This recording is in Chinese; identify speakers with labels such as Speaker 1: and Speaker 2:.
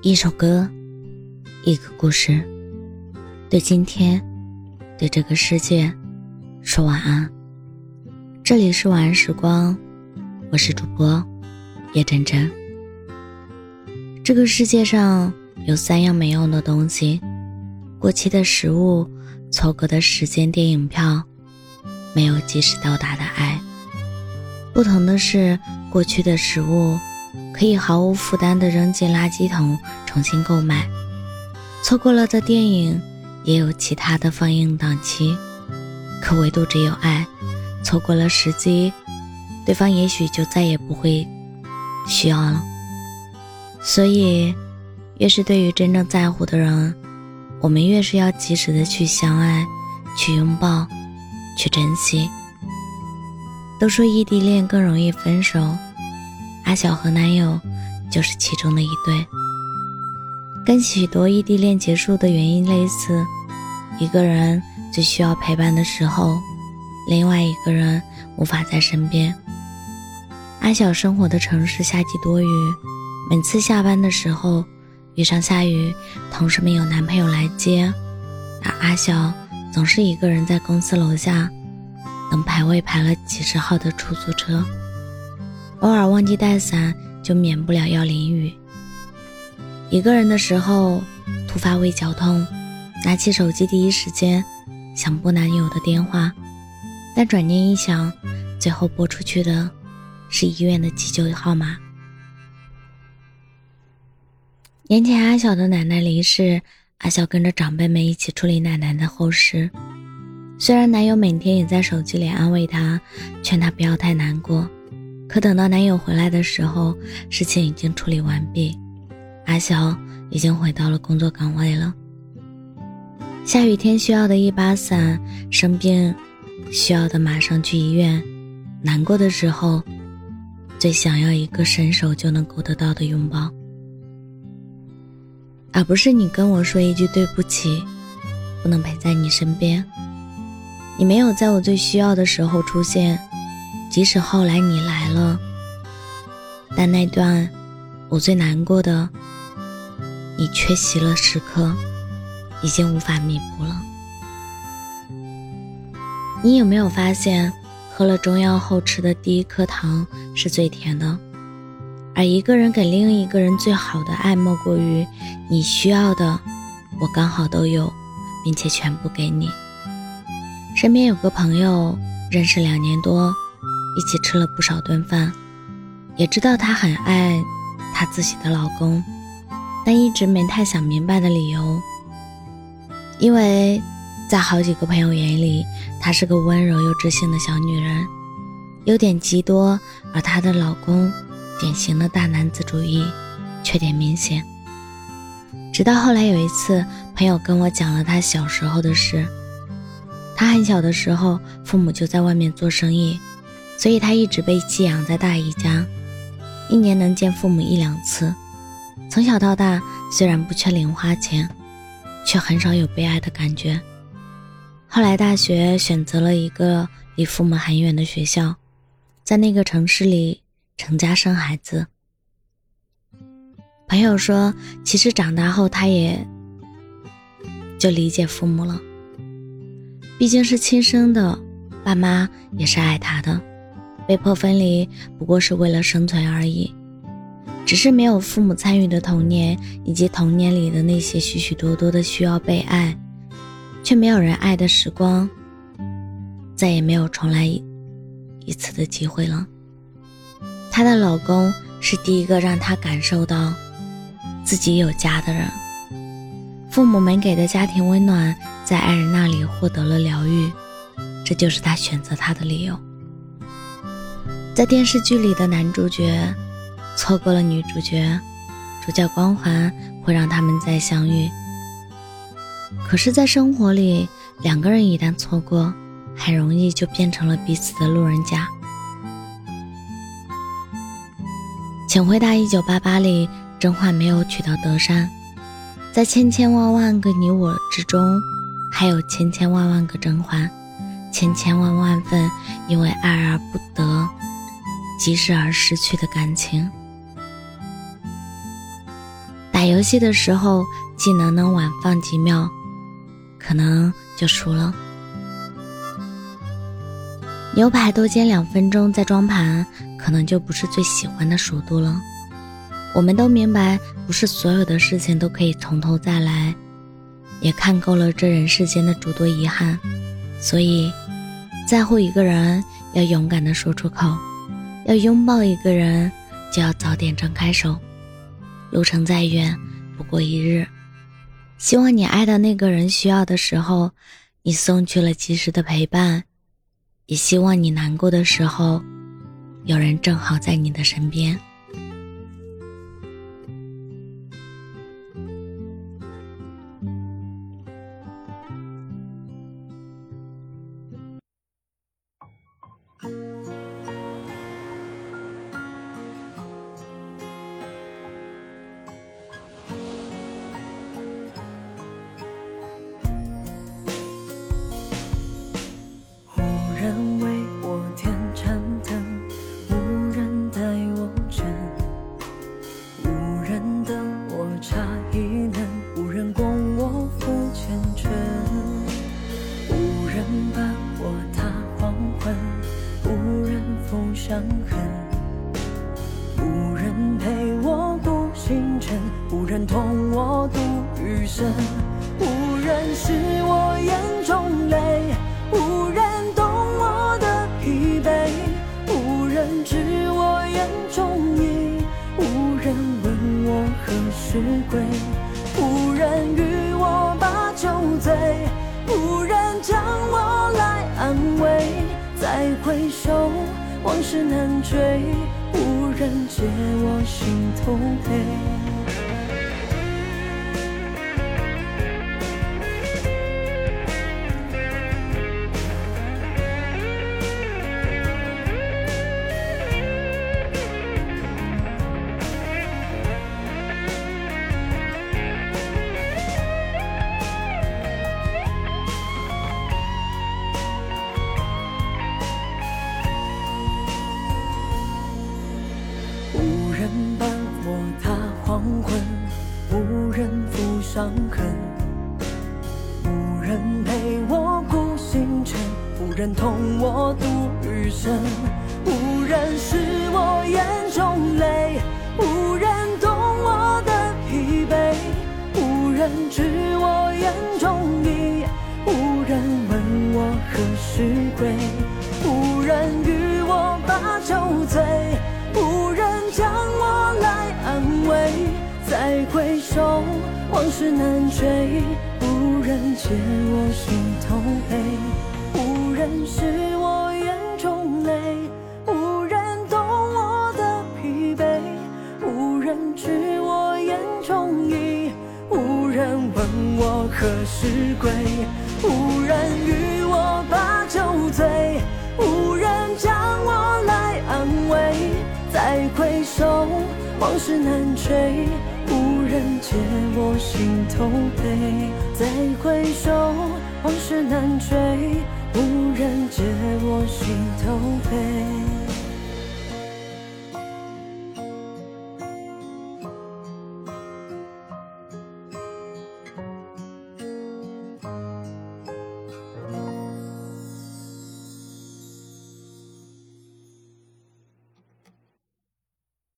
Speaker 1: 一首歌，一个故事，对今天，对这个世界，说晚安。这里是晚安时光，我是主播叶真真。这个世界上有三样没用的东西：过期的食物、错过的时间、电影票，没有及时到达的爱。不同的是，过去的食物。可以毫无负担地扔进垃圾桶重新购买，错过了的电影也有其他的放映档期，可唯独只有爱，错过了时机，对方也许就再也不会需要了。所以，越是对于真正在乎的人，我们越是要及时的去相爱，去拥抱，去珍惜。都说异地恋更容易分手。阿晓和男友就是其中的一对，跟许多异地恋结束的原因类似。一个人最需要陪伴的时候，另外一个人无法在身边。阿晓生活的城市夏季多雨，每次下班的时候遇上下雨，同事们有男朋友来接，而阿晓总是一个人在公司楼下等排位排了几十号的出租车。偶尔忘记带伞，就免不了要淋雨。一个人的时候，突发胃绞痛，拿起手机第一时间想拨男友的电话，但转念一想，最后拨出去的是医院的急救号码。年前阿晓的奶奶离世，阿晓跟着长辈们一起处理奶奶的后事。虽然男友每天也在手机里安慰她，劝她不要太难过。可等到男友回来的时候，事情已经处理完毕，阿晓已经回到了工作岗位了。下雨天需要的一把伞，生病需要的马上去医院，难过的时候最想要一个伸手就能够得到的拥抱，而不是你跟我说一句对不起，不能陪在你身边，你没有在我最需要的时候出现。即使后来你来了，但那段我最难过的你缺席了时刻，已经无法弥补了。你有没有发现，喝了中药后吃的第一颗糖是最甜的？而一个人给另一个人最好的爱，莫过于你需要的，我刚好都有，并且全部给你。身边有个朋友，认识两年多。一起吃了不少顿饭，也知道她很爱她自己的老公，但一直没太想明白的理由。因为在好几个朋友眼里，她是个温柔又知性的小女人，优点极多；而她的老公，典型的大男子主义，缺点明显。直到后来有一次，朋友跟我讲了他小时候的事。他很小的时候，父母就在外面做生意。所以他一直被寄养在大姨家，一年能见父母一两次。从小到大，虽然不缺零花钱，却很少有被爱的感觉。后来大学选择了一个离父母很远的学校，在那个城市里成家生孩子。朋友说，其实长大后他也就理解父母了，毕竟是亲生的，爸妈也是爱他的。被迫分离不过是为了生存而已，只是没有父母参与的童年，以及童年里的那些许许多多的需要被爱，却没有人爱的时光，再也没有重来一一次的机会了。她的老公是第一个让她感受到自己有家的人，父母们给的家庭温暖，在爱人那里获得了疗愈，这就是她选择他的理由。在电视剧里的男主角错过了女主角，主角光环会让他们再相遇。可是，在生活里，两个人一旦错过，很容易就变成了彼此的路人甲。请回答：一九八八里，甄嬛没有娶到德善，在千千万万个你我之中，还有千千万万个甄嬛，千千万万份因为爱而不得。及时而失去的感情，打游戏的时候技能能晚放几秒，可能就输了。牛排多煎两分钟再装盘，可能就不是最喜欢的熟度了。我们都明白，不是所有的事情都可以从头再来，也看够了这人世间的诸多遗憾，所以，在乎一个人要勇敢的说出口，要拥抱一个人就要早点张开手。路程再远，不过一日。希望你爱的那个人需要的时候，你送去了及时的陪伴；也希望你难过的时候，有人正好在你的身边。
Speaker 2: 无人同我度余生，无人是我眼中泪，无人懂我的疲惫，无人知我眼中意，无人问我何时归，无人与我把酒醉，无人将我来安慰，再回首。往事难追，无人解我心头悲。人同我度余生，无人是我眼中泪，无人懂我的疲惫，无人知我眼中意，无人问我何时归，无人与我把酒醉，无人将我来安慰。再回首，往事难追，无人解我心头悲，人是我眼中泪，无人懂我的疲惫，无人知我眼中意，无人问我何时归，无人与我把酒醉，无人将我来安慰。再回首，往事难追。无人解我心头悲，再回首，往事难追。无人解我心头悲。